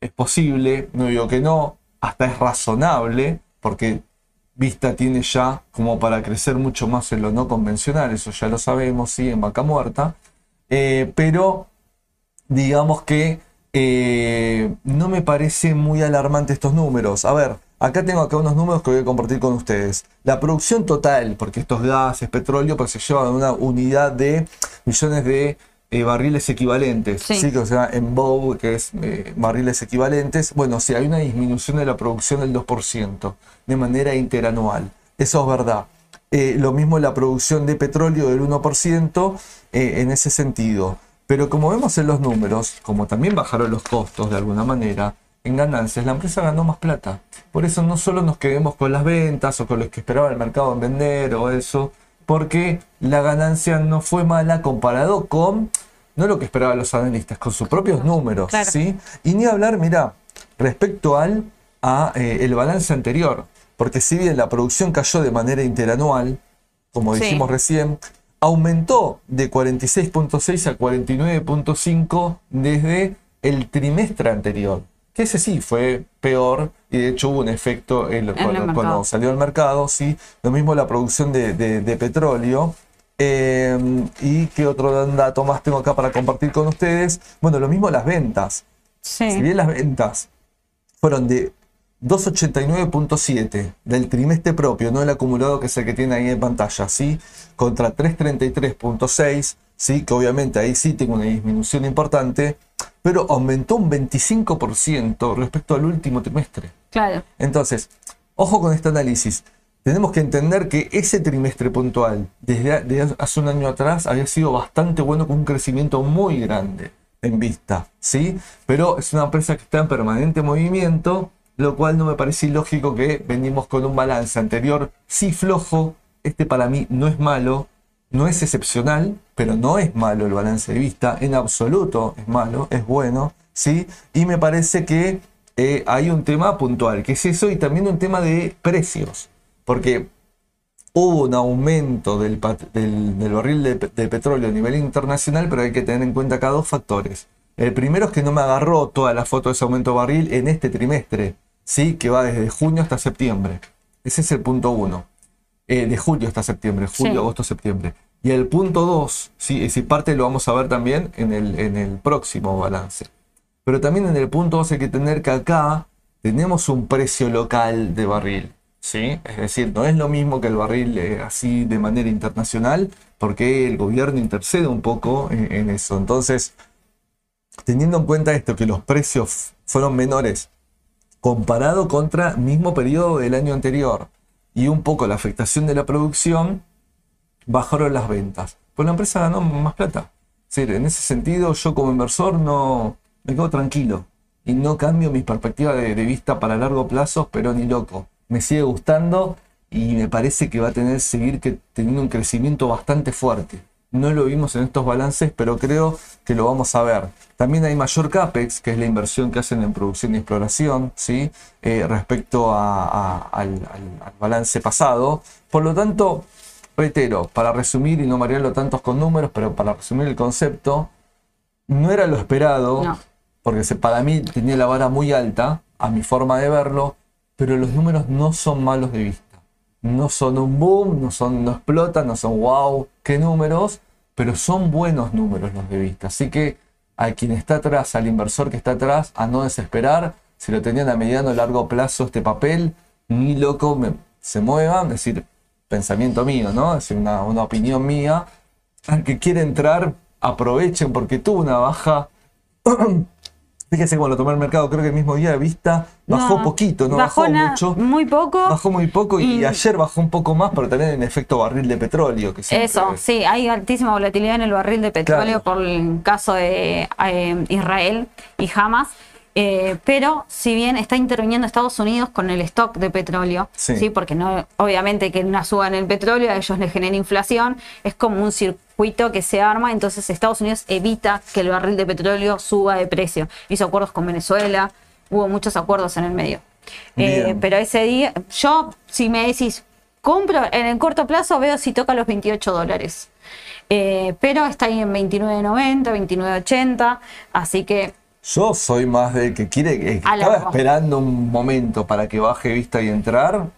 es posible, no digo que no, hasta es razonable, porque Vista tiene ya como para crecer mucho más en lo no convencional, eso ya lo sabemos, sí, en vaca muerta, Eh, pero digamos que eh, no me parece muy alarmante estos números. A ver, acá tengo acá unos números que voy a compartir con ustedes. La producción total, porque estos gases, petróleo, pues se llevan una unidad de millones de eh, barriles equivalentes. Sí. Sí. que o sea, en BOW, que es eh, barriles equivalentes. Bueno, sí, hay una disminución de la producción del 2% de manera interanual. Eso es verdad. Eh, lo mismo la producción de petróleo del 1% eh, en ese sentido. Pero como vemos en los números, como también bajaron los costos de alguna manera, en ganancias, la empresa ganó más plata. Por eso no solo nos quedemos con las ventas o con los que esperaba el mercado en vender o eso, porque la ganancia no fue mala comparado con, no lo que esperaban los analistas, con sus propios números. Claro. ¿sí? Y ni hablar, mira, respecto al a, eh, el balance anterior, porque si bien la producción cayó de manera interanual, como Sí. dijimos recién, aumentó de 46.6 a 49.5 desde el trimestre anterior. Que ese sí fue peor y de hecho hubo un efecto en lo- En cuando, salió al mercado, sí. Lo mismo la producción de, de- de petróleo. Eh, y qué otro dato más tengo acá para compartir con ustedes. Bueno, lo mismo las ventas. Sí. Si bien las ventas fueron de 289.7 del trimestre propio, no el acumulado que es el que tiene ahí en pantalla, ¿sí? Contra 333.6, ¿sí? Que obviamente ahí sí tengo una disminución importante, pero aumentó un 25% respecto al último trimestre. Claro. Entonces, ojo con este análisis. Tenemos que entender que ese trimestre puntual, desde, hace un año atrás, había sido bastante bueno con un crecimiento muy grande en vista, ¿sí? Pero es una empresa que está en permanente movimiento, lo cual no me parece ilógico que venimos con un balance anterior sí flojo. Este para mí no es malo, no es excepcional, pero no es malo el balance de vista, en absoluto es malo, es bueno, ¿sí? Y me parece que eh, hay un tema puntual, que es eso, y también un tema de precios, porque hubo un aumento del, del- del barril de, de petróleo a nivel internacional, pero hay que tener en cuenta acá dos factores. El primero es que no me agarró toda la foto de ese aumento de barril en este trimestre, ¿sí? que va desde junio hasta septiembre. Ese es el punto uno. Eh, de julio hasta septiembre, julio, Sí. agosto, septiembre. Y el punto 2, ¿sí? esa parte lo vamos a ver también en el, en el próximo balance. Pero también en el punto 2 hay que tener que acá tenemos un precio local de barril. ¿sí? Es decir, no es lo mismo que el barril eh, así de manera internacional, porque el gobierno intercede un poco en, en eso. Entonces, teniendo en cuenta esto, que los precios fueron menores comparado contra mismo periodo del año anterior y un poco la afectación de la producción, bajaron las ventas. Pues la empresa ganó más plata. En ese sentido, yo como inversor no me quedo tranquilo y no cambio mis perspectivas de, de vista para largo plazo, pero ni loco. Me sigue gustando y me parece que va a tener seguir que, teniendo un crecimiento bastante fuerte. No lo vimos en estos balances, pero creo que lo vamos a ver. También hay mayor CAPEX, que es la inversión que hacen en producción y exploración, ¿sí? Eh, respecto a- a- al, al- al balance pasado. Por lo tanto, reitero, para resumir y no marearlo tantos con números, pero para resumir el concepto, no era lo esperado, No. porque se- para mí tenía la vara muy alta, a mi forma de verlo, pero los números no son malos de vista. No son un boom, no, son, no explotan, no son wow, qué números, pero son buenos números los de vista. Así que a quien está atrás, al inversor que está atrás, a no desesperar, si lo tenían a mediano o largo plazo este papel, ni loco se muevan, es decir, pensamiento mío, ¿no? Es decir, una, una opinión mía. Al que quiere entrar, aprovechen porque tuvo una baja Fíjese cómo lo tomó el mercado, creo que el mismo día de vista bajó poquito, no bajó, mucho. Muy poco. Bajó muy poco y, ayer bajó un poco más, pero también en efecto barril de petróleo. Que Eso, sí, hay altísima volatilidad en el barril de petróleo por el caso de eh, Israel y Hamas. Eh, pero si bien está interviniendo Estados Unidos con el stock de petróleo, sí. porque no, obviamente que una suba en el petróleo a ellos les genera inflación, es como un circuito que se arma, entonces Estados Unidos evita que el barril de petróleo suba de precio. Hizo acuerdos con Venezuela, hubo muchos acuerdos en el medio. Eh, pero ese día, yo, si me decís, compro en el corto plazo, veo si toca los 28 dólares. Eh, pero está ahí en 29.90, 29.80, así que yo soy más del que quiere, que estaba esperando un momento para que baje vista y entrar.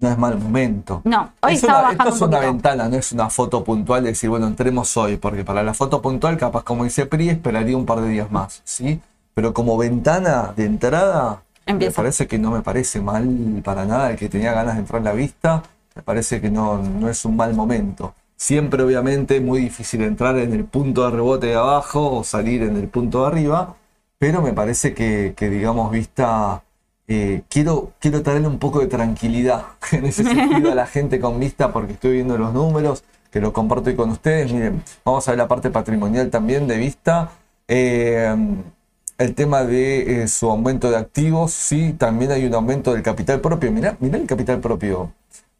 No es mal momento. No, hoy es una, Esto es una ventana, no es una foto puntual de decir, bueno, entremos hoy, porque para la foto puntual, capaz como dice PRI, esperaría un par de días más, ¿sí? Pero como ventana de entrada, me parece que no me parece mal para nada el que tenía ganas de entrar en la vista, me parece que no, no es un mal momento. Siempre, obviamente, muy difícil entrar en el punto de rebote de abajo o salir en el punto de arriba, pero me parece que, digamos, vista, eh, quiero, quiero traerle un poco de tranquilidad en ese sentido a la gente con vista porque estoy viendo los números, que lo comparto con ustedes. Miren, vamos a ver la parte patrimonial también de vista. Eh, el tema de eh, su aumento de activos, sí, también hay un aumento del capital propio. Mirá, mirá el capital propio.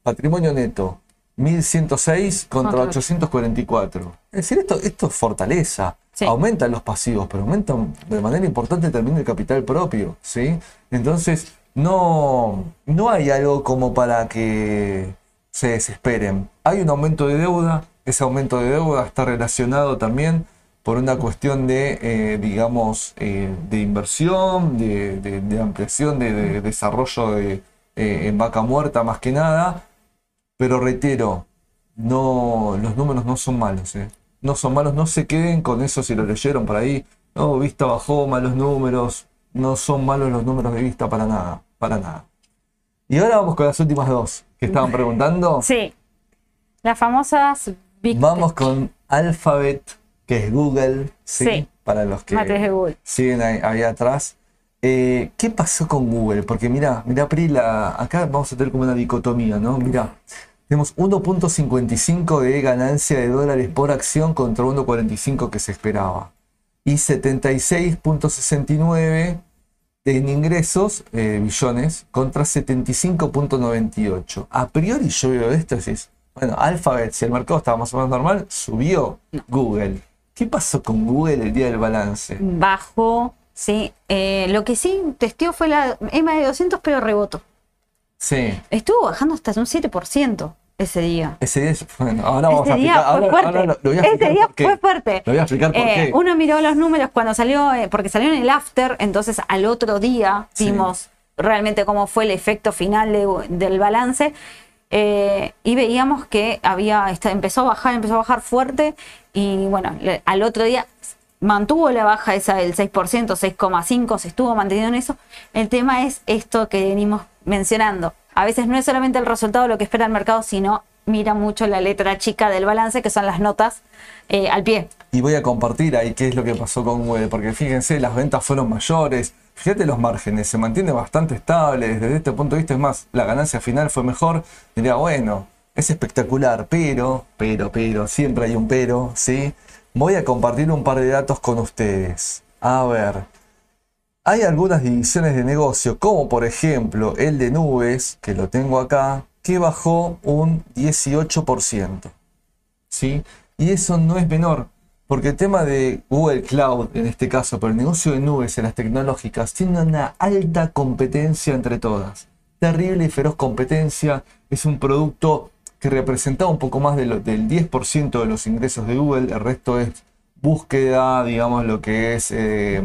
Patrimonio neto, 1106 contra 844. Es decir, esto, esto es fortaleza. Aumentan los pasivos, pero aumentan de manera importante también el capital propio. ¿sí? Entonces, no, no hay algo como para que se desesperen. Hay un aumento de deuda. Ese aumento de deuda está relacionado también por una cuestión de, eh, digamos, eh, de inversión, de, ampliación, de, desarrollo de, eh, en vaca muerta más que nada pero reitero, no, los números no son malos, ¿eh? No son malos, no se queden con eso si lo leyeron por ahí. No, vista bajó, malos números. No son malos los números de vista para nada, para nada. Y ahora vamos con las últimas dos que estaban preguntando. Sí. Las famosas Vamos con Alphabet, que es Google, ¿sí? Para los que siguen ahí, atrás. Eh, ¿Qué pasó con Google? Porque mira, mira Prila, acá vamos a tener como una dicotomía, ¿no? Mira, tenemos 1.55 de ganancia de dólares por acción contra 1.45 que se esperaba. Y 76.69 en ingresos, eh, billones, contra 75.98. A priori yo veo esto y decís, bueno, Alphabet, si el mercado estaba más o menos normal, subió Google. ¿Qué pasó con Google el día del balance? Bajo, sí. Eh, lo que sí testió fue la EMA de 200, pero rebotó. Sí. Estuvo bajando hasta un 7% ese día. Ese día, bueno, ahora vamos ese a explicar. Día fue fuerte. lo, voy a ese día fue fuerte. Lo voy a explicar por eh, qué. Uno miró los números cuando salió, eh, porque salió en el after, entonces al otro día vimos realmente cómo fue el efecto final del balance. Eh, y veíamos que había empezó a bajar, empezó a bajar fuerte y bueno, al otro día mantuvo la baja esa del 6%, 6,5, se estuvo manteniendo en eso. El tema es esto que venimos mencionando. A veces no es solamente el resultado lo que espera el mercado, sino mira mucho la letra chica del balance, que son las notas eh, al pie. Y voy a compartir ahí qué es lo que pasó con Google, porque fíjense, las ventas fueron mayores, fíjate los márgenes, se mantiene bastante estable, desde este punto de vista es más, la ganancia final fue mejor, diría, bueno, es espectacular, pero, pero, pero, siempre hay un pero, ¿sí? Voy a compartir un par de datos con ustedes. A ver, hay algunas divisiones de negocio, como por ejemplo el de nubes, que lo tengo acá, que bajó un 18%. ¿sí? Y eso no es menor, porque el tema de Google Cloud, en este caso, pero el negocio de nubes en las tecnológicas, tiene una alta competencia entre todas. Terrible y feroz competencia. Es un producto que representaba un poco más de del 10% de los ingresos de Google, el resto es búsqueda, digamos, lo que es eh,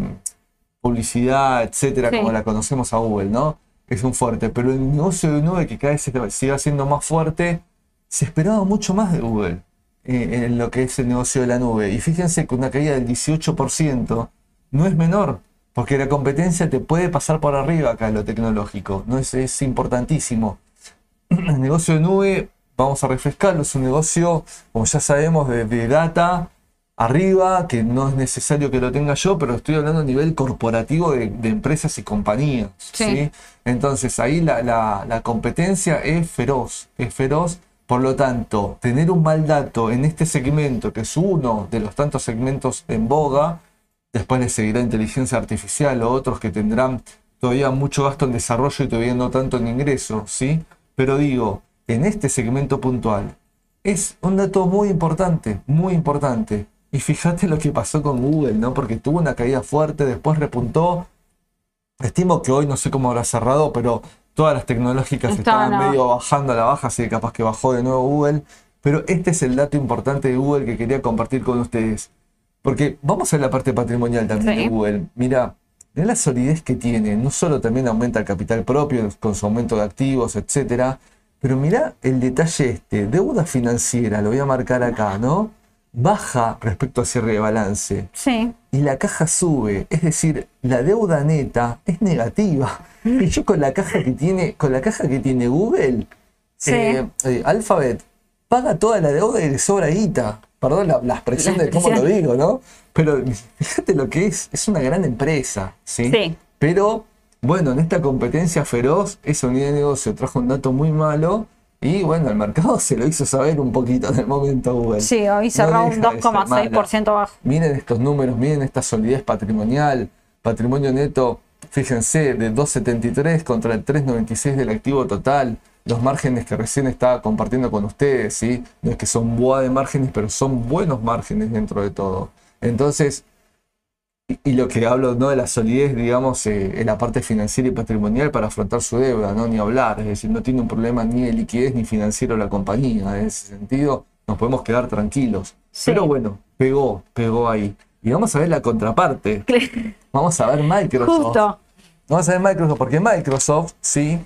publicidad, etcétera, como la conocemos a Google, ¿no? es un fuerte, pero el negocio de nube que cada vez se sigue siendo más fuerte, se esperaba mucho más de Google eh, en lo que es el negocio de la nube. Y fíjense que una caída del 18% no es menor, porque la competencia te puede pasar por arriba acá en lo tecnológico, no es, es importantísimo. El negocio de nube, vamos a refrescarlo, es un negocio, como ya sabemos, de, de data, arriba, que no es necesario que lo tenga yo, pero estoy hablando a nivel corporativo de, empresas y compañías. Sí. Entonces ahí la, la, competencia es feroz, es feroz. Por lo tanto, tener un mal dato en este segmento, que es uno de los tantos segmentos en boga, después le seguirá inteligencia artificial o otros que tendrán todavía mucho gasto en desarrollo y todavía no tanto en ingreso, ¿sí? Pero digo, en este segmento puntual, es un dato muy importante, muy importante. Y fíjate lo que pasó con Google, ¿no? Porque tuvo una caída fuerte, después repuntó. Estimo que hoy no sé cómo habrá cerrado, pero todas las tecnológicas estaban medio bajando a la baja, así que capaz que bajó de nuevo Google. Pero este es el dato importante de Google que quería compartir con ustedes. Porque vamos a la parte patrimonial también de Google. Mira, mira la solidez que tiene. No solo también aumenta el capital propio con su aumento de activos, etcétera. Pero mira el detalle este, deuda financiera, lo voy a marcar acá, ¿no? baja respecto al cierre de balance. Sí. Y la caja sube, es decir, la deuda neta es negativa. Y yo con la caja que tiene, con la caja que tiene Google, eh, eh, Alphabet, paga toda la deuda y le sobra guita. Perdón la, expresión de cómo lo digo, ¿no? Pero fíjate lo que es, es una gran empresa, ¿sí? Sí. Pero, bueno, en esta competencia feroz, esa unidad de negocio trajo un dato muy malo y bueno, el mercado se lo hizo saber un poquito en el momento Google. Sí, hoy cerró un 2,6% bajo. Miren estos números, miren esta solidez patrimonial, patrimonio neto, fíjense, de 2,73 contra el 3,96 del activo total. Los márgenes que recién estaba compartiendo con ustedes, ¿sí? No es que son boa de márgenes, pero son buenos márgenes dentro de todo. Entonces, y, lo que hablo ¿no? de la solidez, digamos, eh, en la parte financiera y patrimonial para afrontar su deuda, no ni hablar, es decir, no tiene un problema ni de liquidez ni financiero la compañía, en ese sentido nos podemos quedar tranquilos. Pero bueno, pegó, pegó ahí. Y vamos a ver la contraparte. Vamos a ver Microsoft. Justo. Vamos a ver Microsoft, porque Microsoft, sí,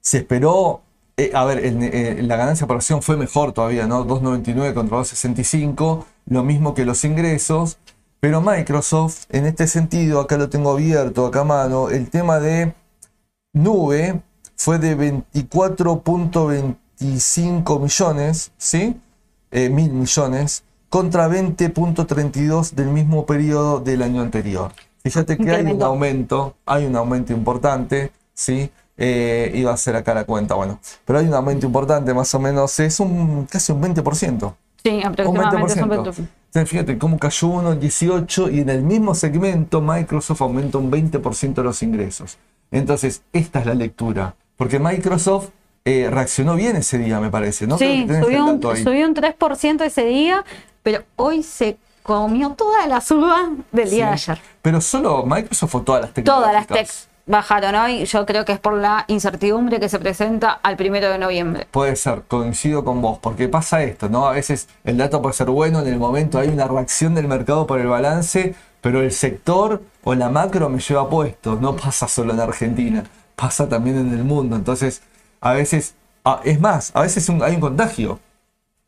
se esperó, eh, a ver, eh, la ganancia por acción fue mejor todavía, ¿no? 2.99 contra 2.65, lo mismo que los ingresos, pero Microsoft, en este sentido, acá lo tengo abierto, acá a mano, el tema de nube fue de 24.25 millones, ¿sí? Eh, mil millones, contra 20.32 del mismo periodo del año anterior. Fíjate que hay un aumento, hay un aumento importante, ¿sí? Eh, iba a ser acá la cuenta, bueno, pero hay un aumento importante, más o menos, es un casi un 20%. Sí, aproximadamente un 20%. Fíjate cómo cayó uno en 18 y en el mismo segmento Microsoft aumenta un 20% los ingresos. Entonces, esta es la lectura. Porque Microsoft eh, reaccionó bien ese día, me parece, ¿no? Sí, subió un, subió un, 3% ese día, pero hoy se comió toda la suba del día de ayer. Pero solo Microsoft o todas las tecnologías. Todas las techs bajaron hoy, yo creo que es por la incertidumbre que se presenta al primero de noviembre. Puede ser, coincido con vos, porque pasa esto, ¿no? A veces el dato puede ser bueno, en el momento hay una reacción del mercado por el balance, pero el sector o la macro me lleva puesto, no pasa solo en Argentina, pasa también en el mundo. Entonces, a veces, es más, a veces hay un contagio.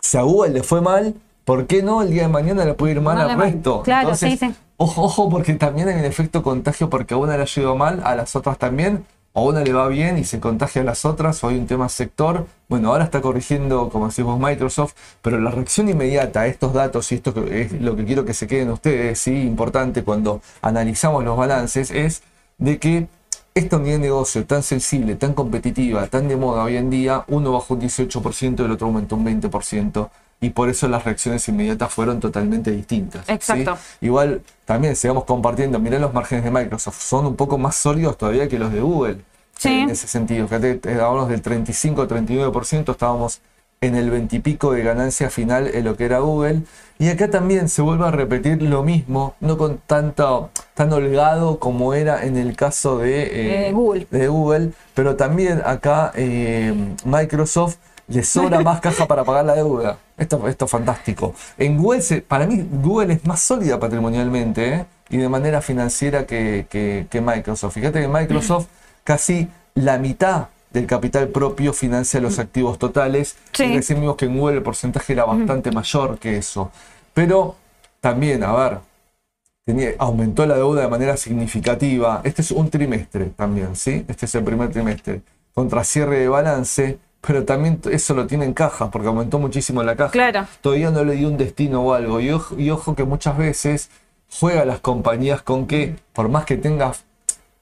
Si a Google le fue mal, ¿por qué no el día de mañana le puede ir mal al resto? Claro, sí, sí. Ojo, porque también hay un efecto contagio porque a una le ha ido mal, a las otras también, a una le va bien y se contagia a las otras, o hay un tema sector. Bueno, ahora está corrigiendo, como decimos, Microsoft, pero la reacción inmediata a estos datos, y esto es lo que quiero que se queden ustedes, sí, importante cuando analizamos los balances, es de que esta unidad de negocio tan sensible, tan competitiva, tan de moda hoy en día, uno bajó un 18% y el otro aumentó un 20% y por eso las reacciones inmediatas fueron totalmente distintas. Exacto. Igual también sigamos compartiendo, mirá los márgenes de Microsoft, son un poco más sólidos todavía que los de Google. Sí. En ese sentido, fíjate, estábamos del 35-39%, estábamos en el 20 y pico de ganancia final en lo que era Google. Y acá también se vuelve a repetir lo mismo, no con tanto, tan holgado como era en el caso de, eh, Google. de Google, pero también acá eh, Microsoft le sobra más caja para pagar la deuda. Esto, esto es fantástico. En Google, para mí, Google es más sólida patrimonialmente ¿eh? y de manera financiera que, Microsoft. Fíjate que Microsoft casi la mitad del capital propio financia los activos totales. Sí. Y recién vimos que en Google el porcentaje era bastante mayor que eso. Pero también, a ver, tenía- aumentó la deuda de manera significativa. Este es un trimestre también, ¿sí? Este es el primer trimestre. Contra cierre de balance, pero también eso lo tiene en caja, porque aumentó muchísimo la caja. Claro. Todavía no le dio un destino o algo. Y ojo, y ojo que muchas veces juega las compañías con que, por más que tengas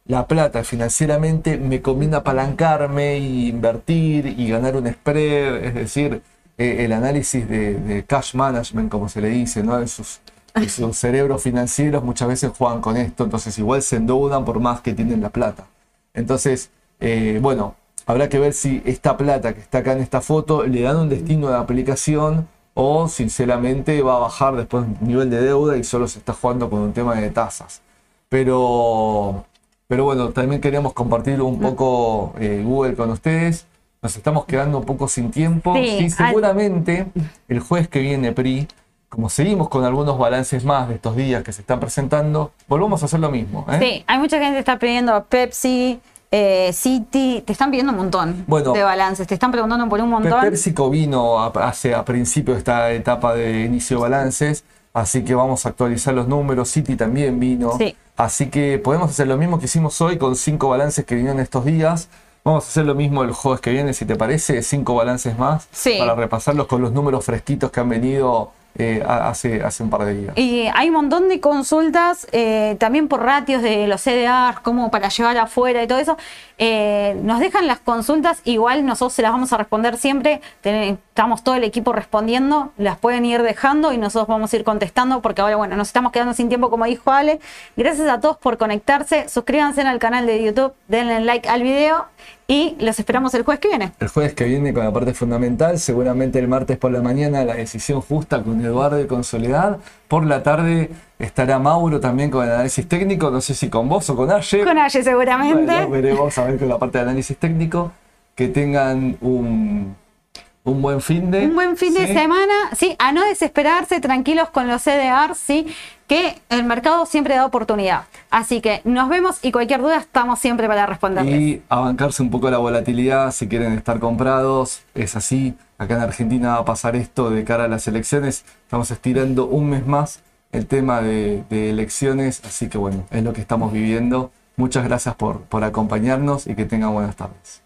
la plata financieramente, me conviene apalancarme y invertir y ganar un spread, es decir, eh, el análisis de, de cash management, como se le dice, ¿no? En sus, en sus cerebros financieros muchas veces juegan con esto, entonces igual se endeudan por más que tienen la plata. Entonces, eh, bueno, habrá que ver si esta plata que está acá en esta foto le dan un destino de aplicación o sinceramente va a bajar después el nivel de deuda y solo se está jugando con un tema de tasas. Pero, pero bueno, también queríamos compartir un poco eh, Google con ustedes. Nos estamos quedando un poco sin tiempo. Sí, Sí, al- seguramente el jueves que viene, PRI, como seguimos con algunos balances más de estos días que se están presentando, volvamos a hacer lo mismo. ¿eh? Sí, hay mucha gente que está pidiendo Pepsi, eh, City, te están pidiendo un montón Bueno. de balances, te están preguntando por un montón. PepsiCo vino a, hace, a principio de esta etapa de inicio de balances, así que vamos a actualizar los números. City también vino. Sí. Así que podemos hacer lo mismo que hicimos hoy con cinco balances que vinieron estos días. Vamos a hacer lo mismo el jueves que viene, si te parece, cinco balances más Sí. para repasarlos con los números fresquitos que han venido eh, hace, hace un par de días. Y hay un montón de consultas eh, también por ratios de los CDRs, como para llevar afuera y todo eso. Eh, nos dejan las consultas, igual nosotros se las vamos a responder siempre. Estamos todo el equipo respondiendo, las pueden ir dejando y nosotros vamos a ir contestando porque ahora, bueno, nos estamos quedando sin tiempo, como dijo Ale. Gracias a todos por conectarse. Suscríbanse al canal de YouTube, denle like al video y los esperamos el jueves que viene. El jueves que viene con la parte fundamental, seguramente el martes por la mañana la decisión justa con Eduardo y con Soledad. Por la tarde estará Mauro también con el análisis técnico, no sé si con vos o con Aye. Con Aye seguramente. Bueno, veremos a ver con la parte de análisis técnico. Que tengan un, un buen fin de. Un buen fin de Sí. semana, sí, a no desesperarse, tranquilos con los CDR, sí, que el mercado siempre da oportunidad. Así que nos vemos y cualquier duda estamos siempre para responderles. Y a bancarse un poco la volatilidad si quieren estar comprados. Es así. Acá en Argentina va a pasar esto de cara a las elecciones. Estamos estirando un mes más el tema de, de elecciones. Así que bueno, es lo que estamos viviendo. Muchas gracias por, por acompañarnos y que tengan buenas tardes.